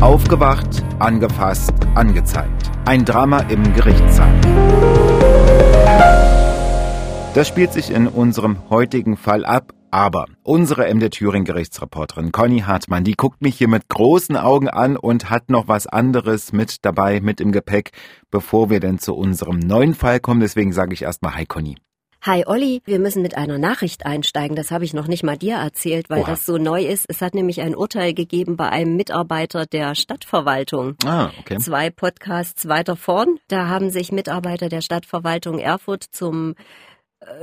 Aufgewacht, angefasst, angezeigt. Ein Drama im Gerichtssaal. Das spielt sich in unserem heutigen Fall ab, aber unsere MD Thüringen Gerichtsreporterin Conny Hartmann, die guckt mich hier mit großen Augen an und hat noch was anderes mit dabei, mit im Gepäck, bevor wir denn zu unserem neuen Fall kommen. Deswegen sage ich erstmal Hi Conny. Hi Olli, wir müssen mit einer Nachricht einsteigen. Das habe ich noch nicht mal dir erzählt, weil Oha. das so neu ist. Es hat nämlich ein Urteil gegeben bei einem Mitarbeiter der Stadtverwaltung. Ah, okay. Zwei Podcasts weiter vorn. Da haben sich Mitarbeiter der Stadtverwaltung Erfurt zum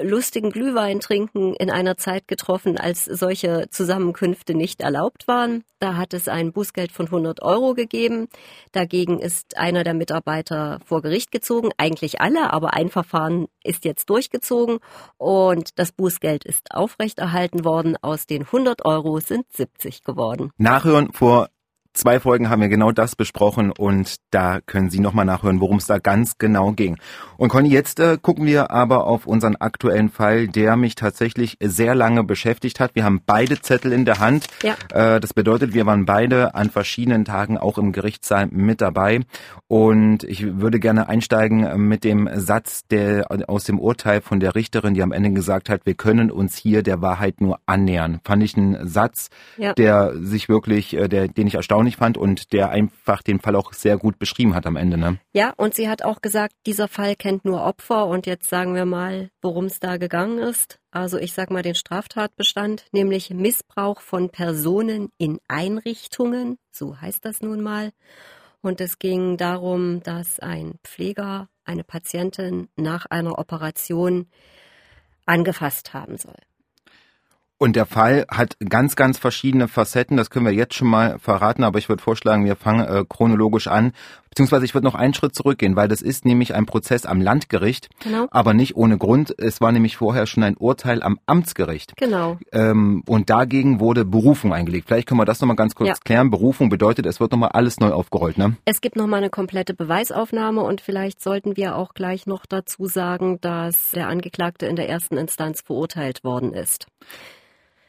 lustigen Glühwein trinken in einer Zeit getroffen, als solche Zusammenkünfte nicht erlaubt waren. Da hat es ein Bußgeld von 100 Euro gegeben. Dagegen ist einer der Mitarbeiter vor Gericht gezogen. Eigentlich alle, aber ein Verfahren ist jetzt durchgezogen und das Bußgeld ist aufrechterhalten worden. Aus den 100 Euro sind 70 geworden. Nachhören vor zwei Folgen haben wir genau das besprochen und da können Sie nochmal nachhören, worum es da ganz genau ging. Und Conny, jetzt äh, gucken wir aber auf unseren aktuellen Fall, der mich tatsächlich sehr lange beschäftigt hat. Wir haben beide Zettel in der Hand. Ja. Äh, das bedeutet, wir waren beide an verschiedenen Tagen auch im Gerichtssaal mit dabei. Und ich würde gerne einsteigen mit dem Satz der aus dem Urteil von der Richterin, die am Ende gesagt hat, wir können uns hier der Wahrheit nur annähern. Fand ich einen Satz, ja. der sich wirklich, äh, der, den ich erstaunlich erstaunlich fand und der einfach den Fall auch sehr gut beschrieben hat am Ende. Ne? Ja, und sie hat auch gesagt, dieser Fall kennt nur Opfer und jetzt sagen wir mal, worum es da gegangen ist. Also ich sag mal den Straftatbestand, nämlich Missbrauch von Personen in Einrichtungen, so heißt das nun mal. Und es ging darum, dass ein Pfleger eine Patientin nach einer Operation angefasst haben soll. Und der Fall hat ganz, ganz verschiedene Facetten. Das können wir jetzt schon mal verraten, aber ich würde vorschlagen, wir fangen äh, chronologisch an. Beziehungsweise ich würde noch einen Schritt zurückgehen, weil das ist nämlich ein Prozess am Landgericht, genau. aber nicht ohne Grund. Es war nämlich vorher schon ein Urteil am Amtsgericht. Genau. Ähm, und dagegen wurde Berufung eingelegt. Vielleicht können wir das nochmal ganz kurz ja. klären. Berufung bedeutet, es wird nochmal alles neu aufgerollt, ne? Es gibt nochmal eine komplette Beweisaufnahme und vielleicht sollten wir auch gleich noch dazu sagen, dass der Angeklagte in der ersten Instanz verurteilt worden ist.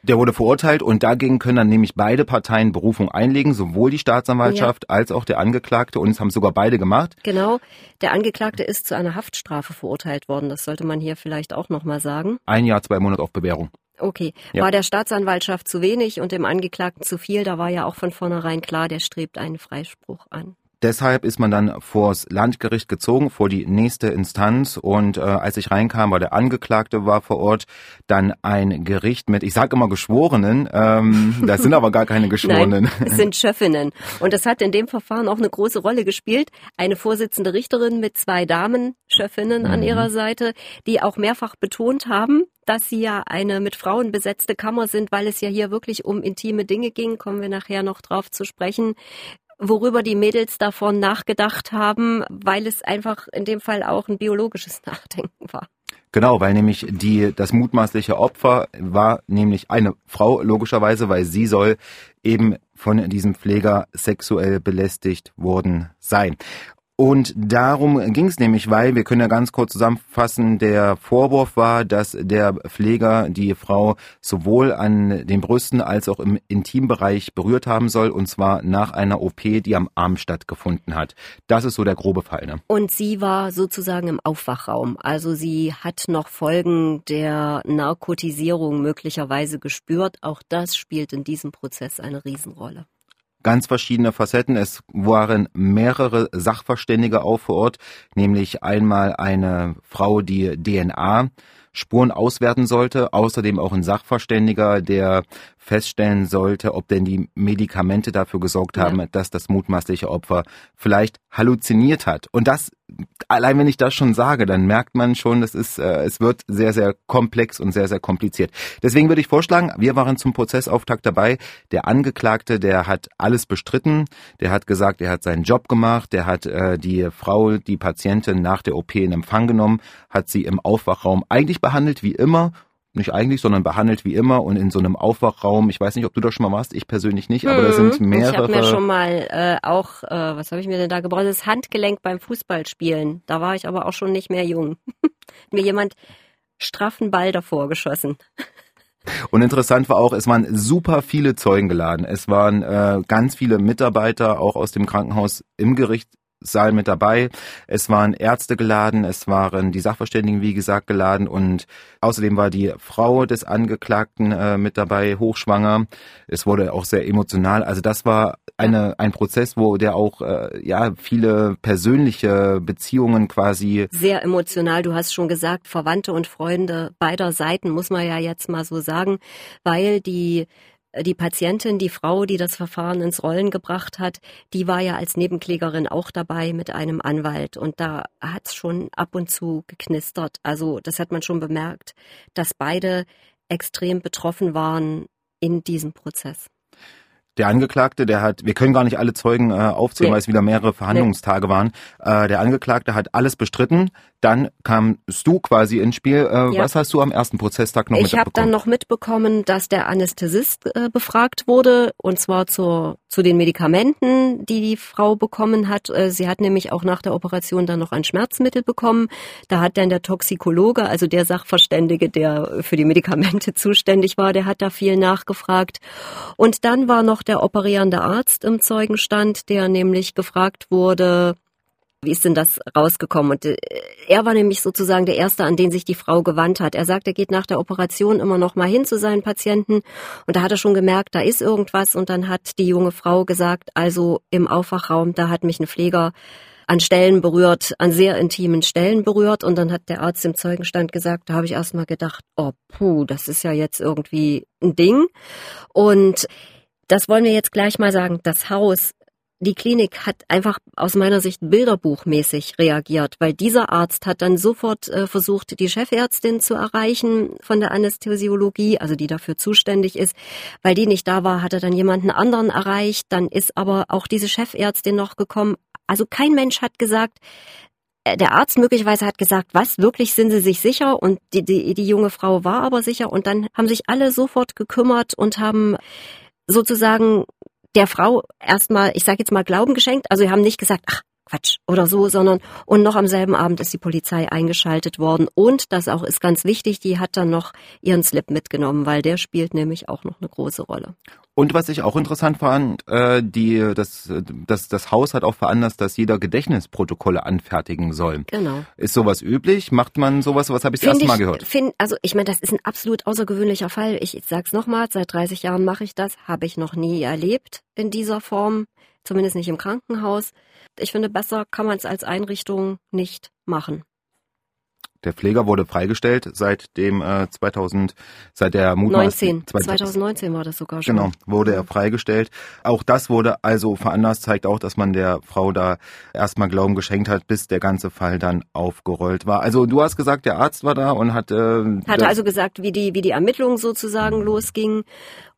Der wurde verurteilt und dagegen können dann nämlich beide Parteien Berufung einlegen, sowohl die Staatsanwaltschaft ja. als auch der Angeklagte und es haben sogar beide gemacht. Genau. Der Angeklagte ist zu einer Haftstrafe verurteilt worden. Das sollte man hier vielleicht auch nochmal sagen. Ein Jahr, zwei Monate auf Bewährung. Okay. Ja. War der Staatsanwaltschaft zu wenig und dem Angeklagten zu viel? Da war ja auch von vornherein klar, der strebt einen Freispruch an. Deshalb ist man dann vors Landgericht gezogen, vor die nächste Instanz. Und äh, als ich reinkam, war der Angeklagte war vor Ort, dann ein Gericht mit, ich sage immer Geschworenen, ähm, das sind aber gar keine Geschworenen. Nein, es sind Schöffinnen. Und das hat in dem Verfahren auch eine große Rolle gespielt. Eine Vorsitzende Richterin mit zwei Damen, Schöffinnen mhm. an ihrer Seite, die auch mehrfach betont haben, dass sie ja eine mit Frauen besetzte Kammer sind, weil es ja hier wirklich um intime Dinge ging, kommen wir nachher noch drauf zu sprechen worüber die Mädels davon nachgedacht haben, weil es einfach in dem Fall auch ein biologisches Nachdenken war. Genau, weil nämlich die, das mutmaßliche Opfer war nämlich eine Frau, logischerweise, weil sie soll eben von diesem Pfleger sexuell belästigt worden sein. Und darum ging es nämlich, weil wir können ja ganz kurz zusammenfassen, der Vorwurf war, dass der Pfleger die Frau sowohl an den Brüsten als auch im Intimbereich berührt haben soll, und zwar nach einer OP, die am Arm stattgefunden hat. Das ist so der grobe Fall. Ne? Und sie war sozusagen im Aufwachraum. Also sie hat noch Folgen der Narkotisierung möglicherweise gespürt. Auch das spielt in diesem Prozess eine Riesenrolle ganz verschiedene Facetten. Es waren mehrere Sachverständige auch vor Ort, nämlich einmal eine Frau, die DNA Spuren auswerten sollte, außerdem auch ein Sachverständiger, der feststellen sollte, ob denn die Medikamente dafür gesorgt haben, ja. dass das mutmaßliche Opfer vielleicht halluziniert hat. Und das, allein wenn ich das schon sage, dann merkt man schon, es ist, äh, es wird sehr, sehr komplex und sehr, sehr kompliziert. Deswegen würde ich vorschlagen, wir waren zum Prozessauftakt dabei. Der Angeklagte, der hat alles bestritten. Der hat gesagt, er hat seinen Job gemacht. Der hat äh, die Frau, die Patientin nach der OP in Empfang genommen, hat sie im Aufwachraum eigentlich behandelt wie immer nicht eigentlich, sondern behandelt wie immer und in so einem Aufwachraum. Ich weiß nicht, ob du das schon mal warst, ich persönlich nicht, aber mhm. da sind mehrere. Ich habe mir schon mal äh, auch, äh, was habe ich mir denn da gebraucht? Das Handgelenk beim Fußballspielen. Da war ich aber auch schon nicht mehr jung. mir jemand straffen Ball davor geschossen. Und interessant war auch, es waren super viele Zeugen geladen. Es waren äh, ganz viele Mitarbeiter auch aus dem Krankenhaus im Gericht Saal mit dabei. Es waren Ärzte geladen, es waren die Sachverständigen, wie gesagt, geladen und außerdem war die Frau des Angeklagten äh, mit dabei, hochschwanger. Es wurde auch sehr emotional. Also das war eine, ein Prozess, wo der auch äh, ja viele persönliche Beziehungen quasi sehr emotional. Du hast schon gesagt, Verwandte und Freunde beider Seiten muss man ja jetzt mal so sagen, weil die die Patientin, die Frau, die das Verfahren ins Rollen gebracht hat, die war ja als Nebenklägerin auch dabei mit einem Anwalt. Und da hat es schon ab und zu geknistert. Also das hat man schon bemerkt, dass beide extrem betroffen waren in diesem Prozess. Der Angeklagte, der hat, wir können gar nicht alle Zeugen äh, aufzählen, nee. weil es wieder mehrere Verhandlungstage nee. waren. Äh, der Angeklagte hat alles bestritten. Dann kamst du quasi ins Spiel. Äh, ja. Was hast du am ersten Prozesstag noch ich mitbekommen? Ich habe dann noch mitbekommen, dass der Anästhesist äh, befragt wurde und zwar zur, zu den Medikamenten, die die Frau bekommen hat. Äh, sie hat nämlich auch nach der Operation dann noch ein Schmerzmittel bekommen. Da hat dann der Toxikologe, also der Sachverständige, der für die Medikamente zuständig war, der hat da viel nachgefragt. Und dann war noch der operierende Arzt im Zeugenstand, der nämlich gefragt wurde, wie ist denn das rausgekommen? Und äh, er war nämlich sozusagen der Erste, an den sich die Frau gewandt hat. Er sagt, er geht nach der Operation immer noch mal hin zu seinen Patienten. Und da hat er schon gemerkt, da ist irgendwas. Und dann hat die junge Frau gesagt, also im Aufwachraum, da hat mich ein Pfleger an Stellen berührt, an sehr intimen Stellen berührt. Und dann hat der Arzt im Zeugenstand gesagt, da habe ich erst mal gedacht, oh puh, das ist ja jetzt irgendwie ein Ding. Und das wollen wir jetzt gleich mal sagen. Das Haus die Klinik hat einfach aus meiner Sicht bilderbuchmäßig reagiert, weil dieser Arzt hat dann sofort äh, versucht, die Chefärztin zu erreichen von der Anästhesiologie, also die dafür zuständig ist. Weil die nicht da war, hat er dann jemanden anderen erreicht. Dann ist aber auch diese Chefärztin noch gekommen. Also kein Mensch hat gesagt, äh, der Arzt möglicherweise hat gesagt, was, wirklich sind Sie sich sicher? Und die, die, die junge Frau war aber sicher. Und dann haben sich alle sofort gekümmert und haben sozusagen der Frau erstmal, ich sage jetzt mal, Glauben geschenkt. Also wir haben nicht gesagt, ach, Quatsch oder so, sondern und noch am selben Abend ist die Polizei eingeschaltet worden und das auch ist ganz wichtig, die hat dann noch ihren Slip mitgenommen, weil der spielt nämlich auch noch eine große Rolle. Und was ich auch interessant fand, äh, die, das, das, das Haus hat auch veranlasst, dass jeder Gedächtnisprotokolle anfertigen soll. Genau. Ist sowas üblich? Macht man sowas? Was habe ich das erste Mal gehört? Find, also ich meine, das ist ein absolut außergewöhnlicher Fall. Ich, ich sag's nochmal, seit 30 Jahren mache ich das, habe ich noch nie erlebt in dieser Form, zumindest nicht im Krankenhaus. Ich finde, besser kann man es als Einrichtung nicht machen. Der Pfleger wurde freigestellt seit dem äh, 2000, seit der Mutmaßung. 2019 war das sogar schon. Genau, wurde er freigestellt. Auch das wurde also veranlasst, zeigt auch, dass man der Frau da erstmal Glauben geschenkt hat, bis der ganze Fall dann aufgerollt war. Also du hast gesagt, der Arzt war da und hat äh, hatte also gesagt, wie die wie die Ermittlungen sozusagen losgingen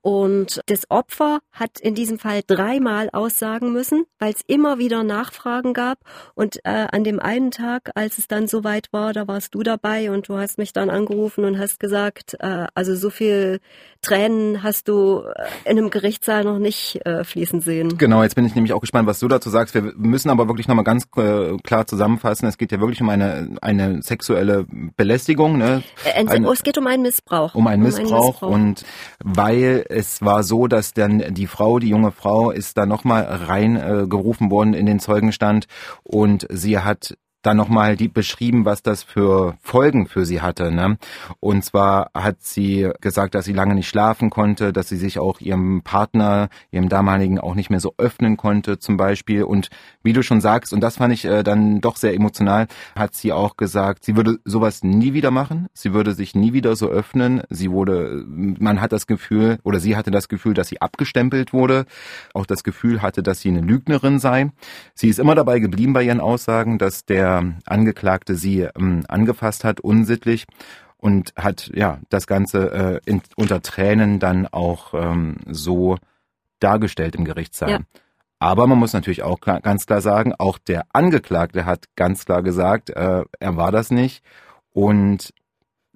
und das Opfer hat in diesem Fall dreimal aussagen müssen, weil es immer wieder Nachfragen gab. Und äh, an dem einen Tag, als es dann soweit war, da warst du dabei und du hast mich dann angerufen und hast gesagt, äh, also so viel Tränen hast du äh, in einem Gerichtssaal noch nicht äh, fließen sehen. Genau, jetzt bin ich nämlich auch gespannt, was du dazu sagst. Wir müssen aber wirklich nochmal ganz äh, klar zusammenfassen. Es geht ja wirklich um eine, eine sexuelle Belästigung. Ne? Äh, eine, es geht um einen Missbrauch. Um einen Missbrauch, um einen Missbrauch. und weil es war so, dass dann die Frau, die junge Frau, ist da nochmal reingerufen äh, worden in den Zeugenstand und sie hat dann nochmal beschrieben, was das für Folgen für sie hatte. Ne? Und zwar hat sie gesagt, dass sie lange nicht schlafen konnte, dass sie sich auch ihrem Partner, ihrem damaligen auch nicht mehr so öffnen konnte zum Beispiel. Und wie du schon sagst, und das fand ich äh, dann doch sehr emotional, hat sie auch gesagt, sie würde sowas nie wieder machen. Sie würde sich nie wieder so öffnen. Sie wurde, man hat das Gefühl, oder sie hatte das Gefühl, dass sie abgestempelt wurde. Auch das Gefühl hatte, dass sie eine Lügnerin sei. Sie ist immer dabei geblieben bei ihren Aussagen, dass der Angeklagte sie ähm, angefasst hat, unsittlich und hat ja das Ganze äh, in, unter Tränen dann auch ähm, so dargestellt im Gerichtssaal. Ja. Aber man muss natürlich auch klar, ganz klar sagen, auch der Angeklagte hat ganz klar gesagt, äh, er war das nicht und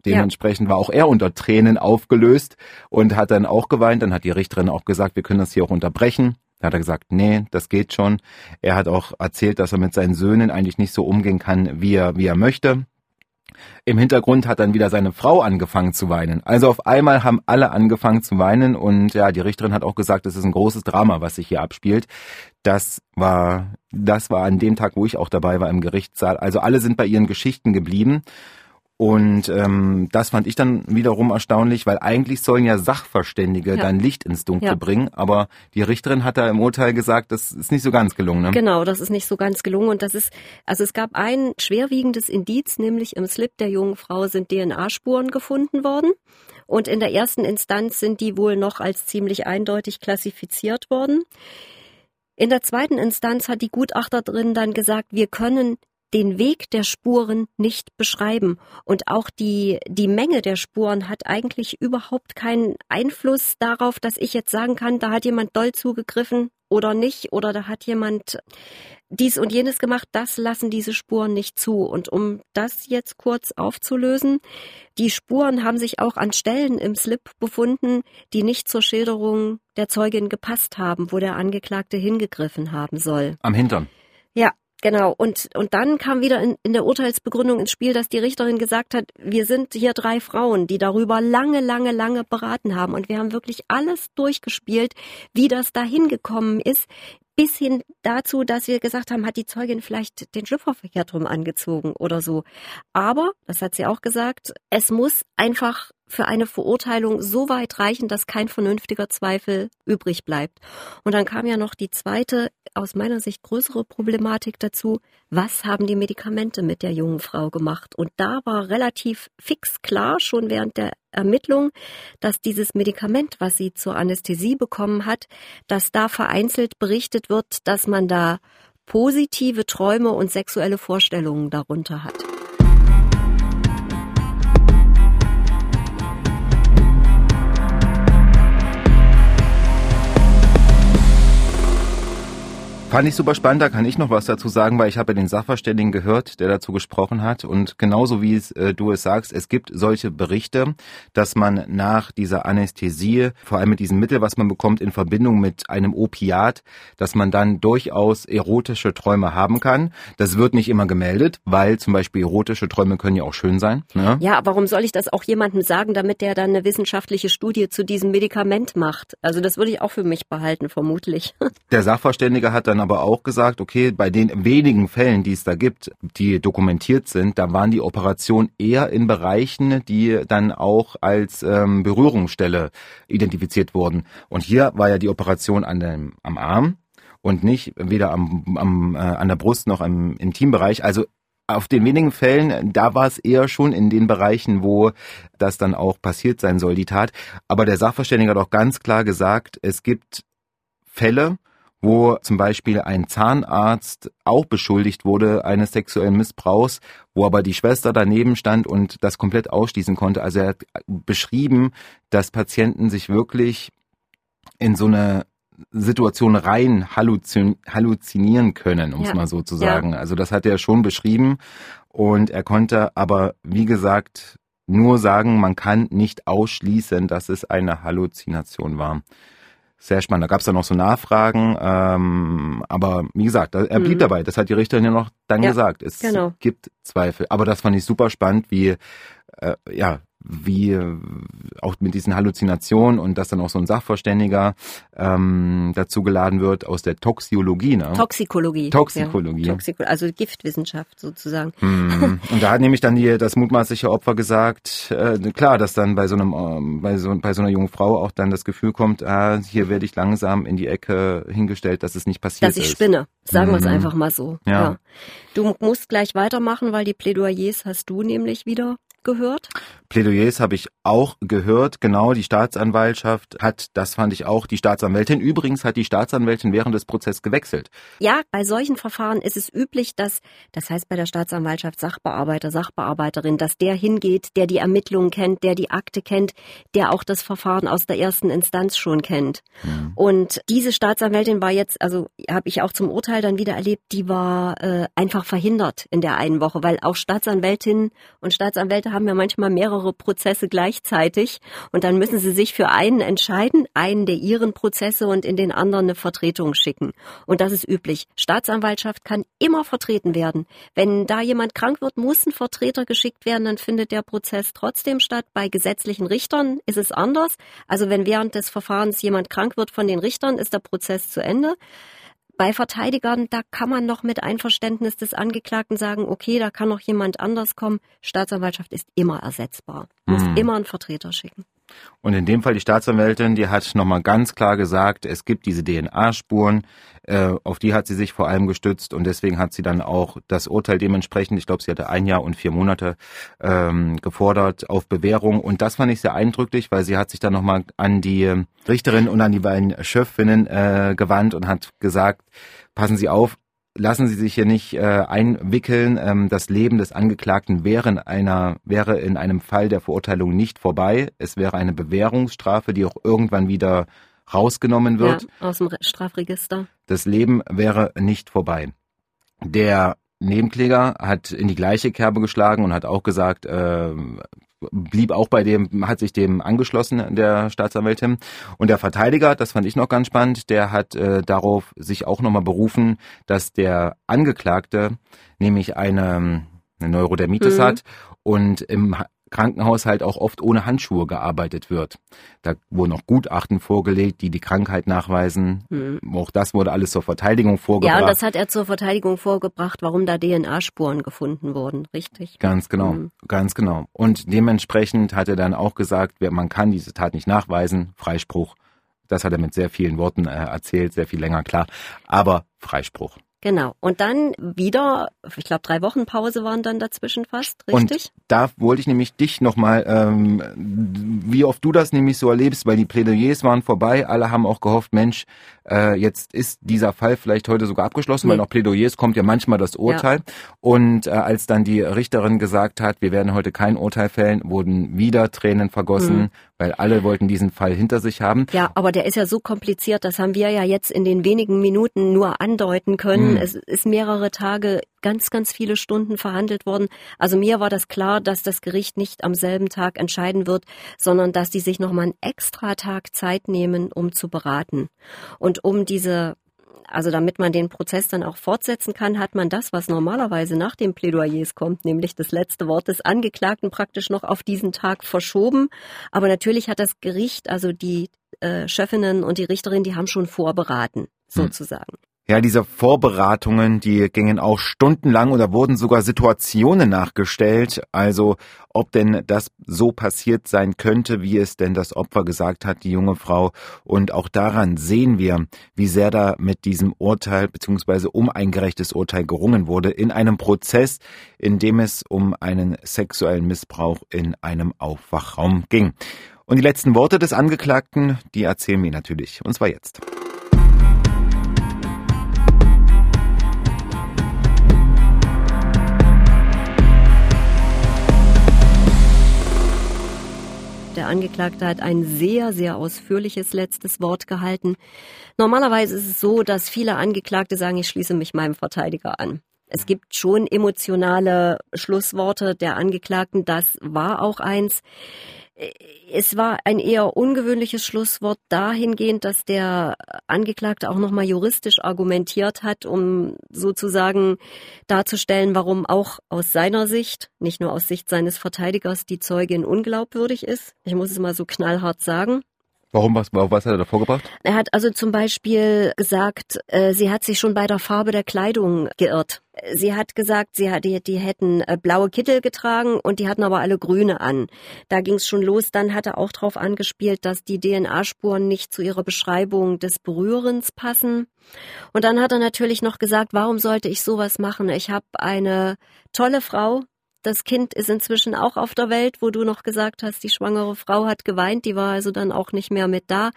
dementsprechend ja. war auch er unter Tränen aufgelöst und hat dann auch geweint. Dann hat die Richterin auch gesagt, wir können das hier auch unterbrechen. Da hat er gesagt, nee, das geht schon. Er hat auch erzählt, dass er mit seinen Söhnen eigentlich nicht so umgehen kann, wie er, wie er möchte. Im Hintergrund hat dann wieder seine Frau angefangen zu weinen. Also auf einmal haben alle angefangen zu weinen und ja, die Richterin hat auch gesagt, es ist ein großes Drama, was sich hier abspielt. Das war, das war an dem Tag, wo ich auch dabei war im Gerichtssaal. Also alle sind bei ihren Geschichten geblieben. Und ähm, das fand ich dann wiederum erstaunlich, weil eigentlich sollen ja Sachverständige ja. dann Licht ins Dunkle ja. bringen, aber die Richterin hat da im Urteil gesagt, das ist nicht so ganz gelungen. Ne? Genau, das ist nicht so ganz gelungen und das ist, also es gab ein schwerwiegendes Indiz, nämlich im Slip der jungen Frau sind DNA-Spuren gefunden worden und in der ersten Instanz sind die wohl noch als ziemlich eindeutig klassifiziert worden. In der zweiten Instanz hat die Gutachterin dann gesagt, wir können den Weg der Spuren nicht beschreiben. Und auch die, die Menge der Spuren hat eigentlich überhaupt keinen Einfluss darauf, dass ich jetzt sagen kann, da hat jemand doll zugegriffen oder nicht, oder da hat jemand dies und jenes gemacht. Das lassen diese Spuren nicht zu. Und um das jetzt kurz aufzulösen, die Spuren haben sich auch an Stellen im Slip befunden, die nicht zur Schilderung der Zeugin gepasst haben, wo der Angeklagte hingegriffen haben soll. Am Hintern. Ja, Genau, und, und dann kam wieder in, in der Urteilsbegründung ins Spiel, dass die Richterin gesagt hat, wir sind hier drei Frauen, die darüber lange, lange, lange beraten haben. Und wir haben wirklich alles durchgespielt, wie das da hingekommen ist, bis hin dazu, dass wir gesagt haben, hat die Zeugin vielleicht den Schlüpfer verkehrt rum angezogen oder so. Aber, das hat sie auch gesagt, es muss einfach für eine Verurteilung so weit reichen, dass kein vernünftiger Zweifel übrig bleibt. Und dann kam ja noch die zweite, aus meiner Sicht größere Problematik dazu. Was haben die Medikamente mit der jungen Frau gemacht? Und da war relativ fix klar, schon während der Ermittlung, dass dieses Medikament, was sie zur Anästhesie bekommen hat, dass da vereinzelt berichtet wird, dass man da positive Träume und sexuelle Vorstellungen darunter hat. Fand ich super spannend, da kann ich noch was dazu sagen, weil ich habe ja den Sachverständigen gehört, der dazu gesprochen hat. Und genauso wie es, äh, du es sagst, es gibt solche Berichte, dass man nach dieser Anästhesie, vor allem mit diesem Mittel, was man bekommt, in Verbindung mit einem Opiat, dass man dann durchaus erotische Träume haben kann. Das wird nicht immer gemeldet, weil zum Beispiel erotische Träume können ja auch schön sein. Ne? Ja, warum soll ich das auch jemandem sagen, damit der dann eine wissenschaftliche Studie zu diesem Medikament macht? Also das würde ich auch für mich behalten, vermutlich. Der Sachverständige hat dann aber auch gesagt, okay, bei den wenigen Fällen, die es da gibt, die dokumentiert sind, da waren die Operationen eher in Bereichen, die dann auch als ähm, Berührungsstelle identifiziert wurden. Und hier war ja die Operation an dem, am Arm und nicht weder am, am, äh, an der Brust noch im Intimbereich. Also auf den wenigen Fällen, da war es eher schon in den Bereichen, wo das dann auch passiert sein soll, die Tat. Aber der Sachverständige hat auch ganz klar gesagt, es gibt Fälle, wo zum Beispiel ein Zahnarzt auch beschuldigt wurde eines sexuellen Missbrauchs, wo aber die Schwester daneben stand und das komplett ausschließen konnte. Also er hat beschrieben, dass Patienten sich wirklich in so eine Situation rein halluzin halluzinieren können, um es mal so zu sagen. Ja. Also das hat er schon beschrieben und er konnte aber, wie gesagt, nur sagen, man kann nicht ausschließen, dass es eine Halluzination war. Sehr spannend. Da gab es dann noch so Nachfragen, ähm, aber wie gesagt, er blieb mhm. dabei. Das hat die Richterin ja noch dann ja, gesagt. Es genau. gibt Zweifel. Aber das fand ich super spannend, wie äh, ja wie auch mit diesen Halluzinationen und dass dann auch so ein Sachverständiger ähm, dazu geladen wird aus der Toxiologie. Ne? Toxikologie. Toxikologie. Ja, Toxiko also Giftwissenschaft sozusagen. Hm. Und da hat nämlich dann die, das mutmaßliche Opfer gesagt, äh, klar, dass dann bei so einem äh, bei so, bei so einer jungen Frau auch dann das Gefühl kommt, ah, hier werde ich langsam in die Ecke hingestellt, dass es nicht passiert ist. Dass ich spinne, sagen mhm. wir es einfach mal so. Ja. ja. Du musst gleich weitermachen, weil die Plädoyers hast du nämlich wieder gehört? Plädoyers habe ich auch gehört. Genau, die Staatsanwaltschaft hat, das fand ich auch, die Staatsanwältin. Übrigens hat die Staatsanwältin während des Prozesses gewechselt. Ja, bei solchen Verfahren ist es üblich, dass, das heißt bei der Staatsanwaltschaft Sachbearbeiter, Sachbearbeiterin, dass der hingeht, der die Ermittlungen kennt, der die Akte kennt, der auch das Verfahren aus der ersten Instanz schon kennt. Mhm. Und diese Staatsanwältin war jetzt, also habe ich auch zum Urteil dann wieder erlebt, die war äh, einfach verhindert in der einen Woche, weil auch Staatsanwältinnen und Staatsanwälte Anwälte haben ja manchmal mehrere Prozesse gleichzeitig und dann müssen sie sich für einen entscheiden, einen der ihren Prozesse und in den anderen eine Vertretung schicken. Und das ist üblich. Staatsanwaltschaft kann immer vertreten werden. Wenn da jemand krank wird, muss ein Vertreter geschickt werden, dann findet der Prozess trotzdem statt. Bei gesetzlichen Richtern ist es anders. Also wenn während des Verfahrens jemand krank wird von den Richtern, ist der Prozess zu Ende. Bei Verteidigern, da kann man noch mit Einverständnis des Angeklagten sagen, okay, da kann noch jemand anders kommen. Staatsanwaltschaft ist immer ersetzbar. Muss mhm. immer einen Vertreter schicken. Und in dem Fall die Staatsanwältin, die hat nochmal ganz klar gesagt, es gibt diese DNA-Spuren, äh, auf die hat sie sich vor allem gestützt und deswegen hat sie dann auch das Urteil dementsprechend, ich glaube, sie hatte ein Jahr und vier Monate ähm, gefordert auf Bewährung. Und das fand ich sehr eindrücklich, weil sie hat sich dann nochmal an die Richterin und an die beiden Schöffinnen äh, gewandt und hat gesagt, passen Sie auf, lassen Sie sich hier nicht äh, einwickeln. Ähm, das Leben des Angeklagten wäre in, einer, wäre in einem Fall der Verurteilung nicht vorbei. Es wäre eine Bewährungsstrafe, die auch irgendwann wieder rausgenommen wird. Ja, aus dem Strafregister. Das Leben wäre nicht vorbei. Der Nebenkläger hat in die gleiche Kerbe geschlagen und hat auch gesagt, äh, blieb auch bei dem, hat sich dem angeschlossen, der Staatsanwältin. Und der Verteidiger, das fand ich noch ganz spannend, der hat äh, darauf sich auch nochmal berufen, dass der Angeklagte nämlich eine, eine Neurodermitis mhm. hat und im Krankenhaus halt auch oft ohne Handschuhe gearbeitet wird. Da wurden auch Gutachten vorgelegt, die die Krankheit nachweisen. Mhm. Auch das wurde alles zur Verteidigung vorgebracht. Ja, das hat er zur Verteidigung vorgebracht, warum da DNA-Spuren gefunden wurden, richtig? Ganz genau, mhm. ganz genau. Und dementsprechend hat er dann auch gesagt, man kann diese Tat nicht nachweisen, Freispruch. Das hat er mit sehr vielen Worten äh, erzählt, sehr viel länger klar. Aber Freispruch. Genau. Und dann wieder, ich glaube, drei Wochen Pause waren dann dazwischen fast, richtig? Und da wollte ich nämlich dich nochmal, ähm, wie oft du das nämlich so erlebst, weil die Plädoyers waren vorbei, alle haben auch gehofft, Mensch, äh, jetzt ist dieser Fall vielleicht heute sogar abgeschlossen, nee. weil nach Plädoyers kommt ja manchmal das Urteil. Ja. Und äh, als dann die Richterin gesagt hat, wir werden heute kein Urteil fällen, wurden wieder Tränen vergossen, mhm. Weil alle wollten diesen Fall hinter sich haben. Ja, aber der ist ja so kompliziert, das haben wir ja jetzt in den wenigen Minuten nur andeuten können. Mhm. Es ist mehrere Tage ganz, ganz viele Stunden verhandelt worden. Also mir war das klar, dass das Gericht nicht am selben Tag entscheiden wird, sondern dass die sich nochmal einen extra Tag Zeit nehmen, um zu beraten. Und um diese also damit man den Prozess dann auch fortsetzen kann, hat man das, was normalerweise nach dem Plädoyers kommt, nämlich das letzte Wort des Angeklagten praktisch noch auf diesen Tag verschoben. Aber natürlich hat das Gericht, also die äh, Chefinnen und die Richterin, die haben schon vorberaten, hm. Ja, diese Vorberatungen, die gingen auch stundenlang oder wurden sogar Situationen nachgestellt. Also, ob denn das so passiert sein könnte, wie es denn das Opfer gesagt hat, die junge Frau. Und auch daran sehen wir, wie sehr da mit diesem Urteil bzw. um ein gerechtes Urteil gerungen wurde in einem Prozess, in dem es um einen sexuellen Missbrauch in einem Aufwachraum ging. Und die letzten Worte des Angeklagten, die erzählen wir natürlich. Und zwar jetzt. Angeklagte hat ein sehr, sehr ausführliches letztes Wort gehalten. Normalerweise ist es so, dass viele Angeklagte sagen, ich schließe mich meinem Verteidiger an. Es gibt schon emotionale Schlussworte der Angeklagten, das war auch eins es war ein eher ungewöhnliches Schlusswort dahingehend, dass der Angeklagte auch nochmal juristisch argumentiert hat, um sozusagen darzustellen, warum auch aus seiner Sicht, nicht nur aus Sicht seines Verteidigers, die Zeugin unglaubwürdig ist. Ich muss es mal so knallhart sagen. Warum, was, was hat er da vorgebracht? Er hat also zum Beispiel gesagt, äh, sie hat sich schon bei der Farbe der Kleidung geirrt. Sie hat gesagt, sie hat, die, die hätten äh, blaue Kittel getragen und die hatten aber alle grüne an. Da ging es schon los. Dann hat er auch darauf angespielt, dass die DNA-Spuren nicht zu ihrer Beschreibung des Berührens passen. Und dann hat er natürlich noch gesagt, warum sollte ich sowas machen? Ich habe eine tolle Frau, das Kind ist inzwischen auch auf der Welt, wo du noch gesagt hast, die schwangere Frau hat geweint, die war also dann auch nicht mehr mit da.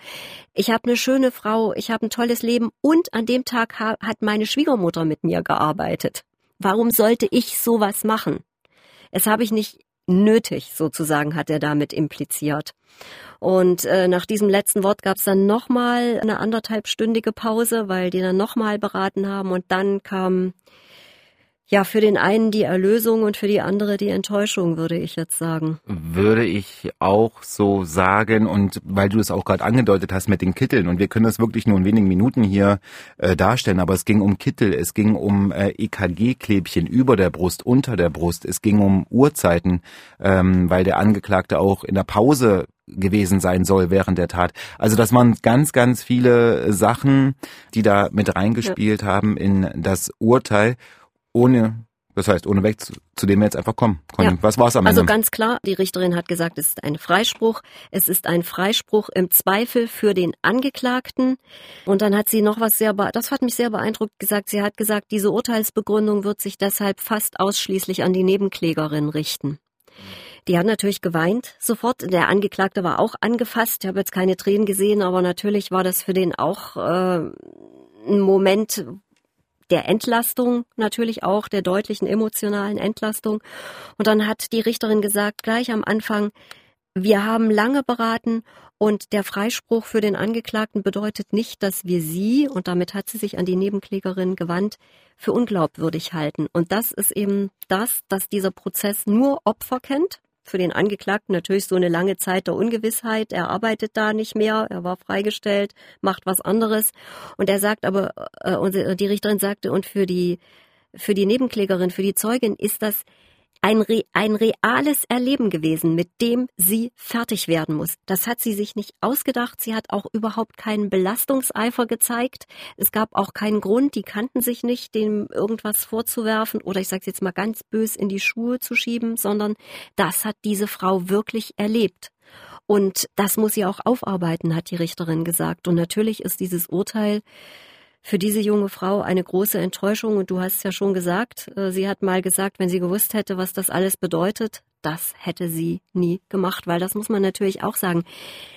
Ich habe eine schöne Frau, ich habe ein tolles Leben und an dem Tag hat meine Schwiegermutter mit mir gearbeitet. Warum sollte ich sowas machen? Es habe ich nicht nötig, sozusagen, hat er damit impliziert. Und äh, nach diesem letzten Wort gab es dann nochmal eine anderthalbstündige Pause, weil die dann nochmal beraten haben und dann kam Ja, für den einen die Erlösung und für die andere die Enttäuschung, würde ich jetzt sagen. Würde ich auch so sagen und weil du es auch gerade angedeutet hast mit den Kitteln und wir können das wirklich nur in wenigen Minuten hier äh, darstellen, aber es ging um Kittel, es ging um äh, EKG-Klebchen über der Brust, unter der Brust, es ging um Uhrzeiten, ähm, weil der Angeklagte auch in der Pause gewesen sein soll während der Tat. Also das waren ganz, ganz viele Sachen, die da mit reingespielt ja. haben in das Urteil ohne das heißt, ohne weg zu, zu dem wir jetzt einfach kommen. Ja. Was war es am also Ende? Also ganz klar, die Richterin hat gesagt, es ist ein Freispruch. Es ist ein Freispruch im Zweifel für den Angeklagten. Und dann hat sie noch was sehr, das hat mich sehr beeindruckt gesagt. Sie hat gesagt, diese Urteilsbegründung wird sich deshalb fast ausschließlich an die Nebenklägerin richten. Die hat natürlich geweint sofort. Der Angeklagte war auch angefasst. Ich habe jetzt keine Tränen gesehen, aber natürlich war das für den auch äh, ein Moment, der Entlastung natürlich auch, der deutlichen emotionalen Entlastung. Und dann hat die Richterin gesagt, gleich am Anfang, wir haben lange beraten und der Freispruch für den Angeklagten bedeutet nicht, dass wir sie, und damit hat sie sich an die Nebenklägerin gewandt, für unglaubwürdig halten. Und das ist eben das, dass dieser Prozess nur Opfer kennt für den Angeklagten natürlich so eine lange Zeit der Ungewissheit. Er arbeitet da nicht mehr, er war freigestellt, macht was anderes. Und er sagt aber, äh, und die Richterin sagte, und für die, für die Nebenklägerin, für die Zeugin ist das ein, Re ein reales Erleben gewesen, mit dem sie fertig werden muss. Das hat sie sich nicht ausgedacht. Sie hat auch überhaupt keinen Belastungseifer gezeigt. Es gab auch keinen Grund, die kannten sich nicht, dem irgendwas vorzuwerfen oder ich sage jetzt mal ganz bös in die Schuhe zu schieben, sondern das hat diese Frau wirklich erlebt. Und das muss sie auch aufarbeiten, hat die Richterin gesagt. Und natürlich ist dieses Urteil für diese junge Frau eine große Enttäuschung. Und du hast ja schon gesagt, äh, sie hat mal gesagt, wenn sie gewusst hätte, was das alles bedeutet, das hätte sie nie gemacht, weil das muss man natürlich auch sagen.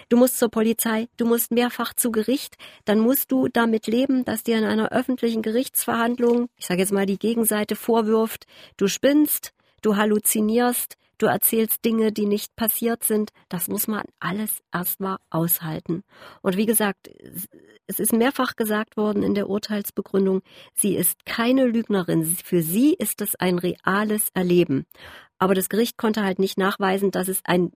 Du musst zur Polizei, du musst mehrfach zu Gericht, dann musst du damit leben, dass dir in einer öffentlichen Gerichtsverhandlung, ich sage jetzt mal, die Gegenseite vorwirft, du spinnst, du halluzinierst, du erzählst Dinge, die nicht passiert sind. Das muss man alles erstmal aushalten. Und wie gesagt, es ist mehrfach gesagt worden in der Urteilsbegründung, sie ist keine Lügnerin. Für sie ist es ein reales Erleben. Aber das Gericht konnte halt nicht nachweisen, dass es ein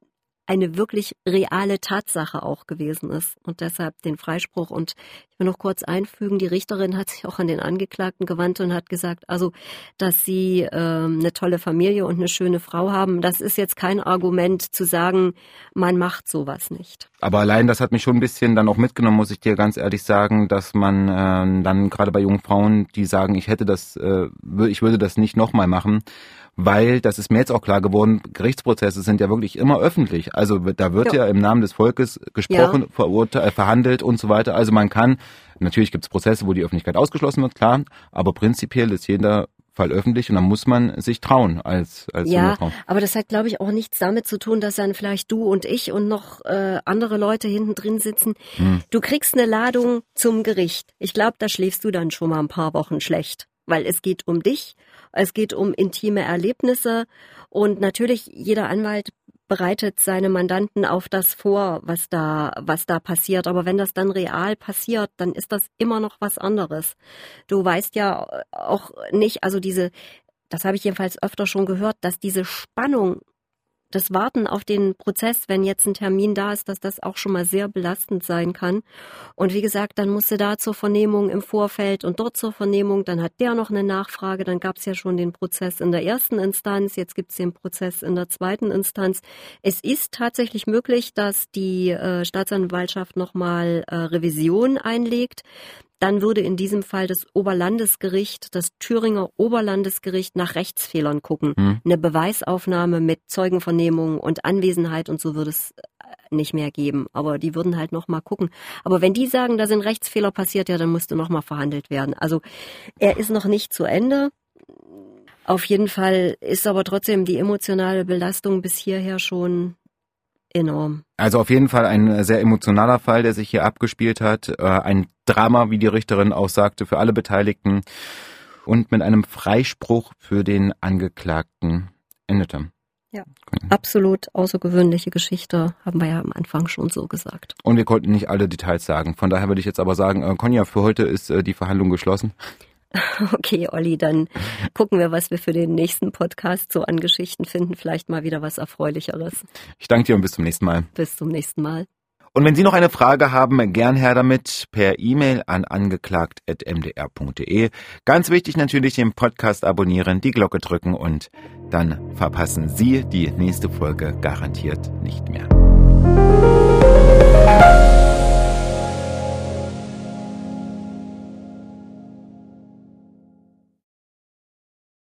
eine wirklich reale Tatsache auch gewesen ist und deshalb den Freispruch. Und will noch kurz einfügen, die Richterin hat sich auch an den Angeklagten gewandt und hat gesagt, also, dass sie ähm, eine tolle Familie und eine schöne Frau haben, das ist jetzt kein Argument zu sagen, man macht sowas nicht. Aber allein das hat mich schon ein bisschen dann auch mitgenommen, muss ich dir ganz ehrlich sagen, dass man äh, dann gerade bei jungen Frauen, die sagen, ich hätte das, äh, ich würde das nicht nochmal machen, weil, das ist mir jetzt auch klar geworden, Gerichtsprozesse sind ja wirklich immer öffentlich. Also da wird ja, ja im Namen des Volkes gesprochen, ja. verurteilt, äh, verhandelt und so weiter. Also man kann, natürlich gibt es Prozesse, wo die Öffentlichkeit ausgeschlossen wird, klar, aber prinzipiell ist jeder Fall öffentlich und dann muss man sich trauen als als ja, Frau. aber das hat glaube ich auch nichts damit zu tun, dass dann vielleicht du und ich und noch äh, andere Leute hinten drin sitzen. Hm. Du kriegst eine Ladung zum Gericht. Ich glaube, da schläfst du dann schon mal ein paar Wochen schlecht, weil es geht um dich es geht um intime Erlebnisse und natürlich jeder Anwalt bereitet seine Mandanten auf das vor, was da, was da passiert. Aber wenn das dann real passiert, dann ist das immer noch was anderes. Du weißt ja auch nicht, also diese, das habe ich jedenfalls öfter schon gehört, dass diese Spannung das Warten auf den Prozess, wenn jetzt ein Termin da ist, dass das auch schon mal sehr belastend sein kann. Und wie gesagt, dann musste da zur Vernehmung im Vorfeld und dort zur Vernehmung, dann hat der noch eine Nachfrage, dann gab es ja schon den Prozess in der ersten Instanz, jetzt gibt es den Prozess in der zweiten Instanz. Es ist tatsächlich möglich, dass die äh, Staatsanwaltschaft nochmal äh, Revision einlegt dann würde in diesem Fall das Oberlandesgericht, das Thüringer Oberlandesgericht nach Rechtsfehlern gucken. Hm. Eine Beweisaufnahme mit Zeugenvernehmung und Anwesenheit und so würde es äh, nicht mehr geben. Aber die würden halt noch mal gucken. Aber wenn die sagen, da sind Rechtsfehler passiert, ja, dann musste noch mal verhandelt werden. Also er ist noch nicht zu Ende. Auf jeden Fall ist aber trotzdem die emotionale Belastung bis hierher schon enorm. Also auf jeden Fall ein sehr emotionaler Fall, der sich hier abgespielt hat. Äh, ein Drama, wie die Richterin auch sagte, für alle Beteiligten und mit einem Freispruch für den Angeklagten endete. Ja, absolut außergewöhnliche Geschichte, haben wir ja am Anfang schon so gesagt. Und wir konnten nicht alle Details sagen. Von daher würde ich jetzt aber sagen, äh, Konja, für heute ist äh, die Verhandlung geschlossen. Okay, Olli, dann gucken wir, was wir für den nächsten Podcast so an Geschichten finden. Vielleicht mal wieder was Erfreulicheres. Ich danke dir und bis zum nächsten Mal. Bis zum nächsten Mal. Und wenn Sie noch eine Frage haben, gern her damit per E-Mail an angeklagt.mdr.de. Ganz wichtig natürlich den Podcast abonnieren, die Glocke drücken und dann verpassen Sie die nächste Folge garantiert nicht mehr.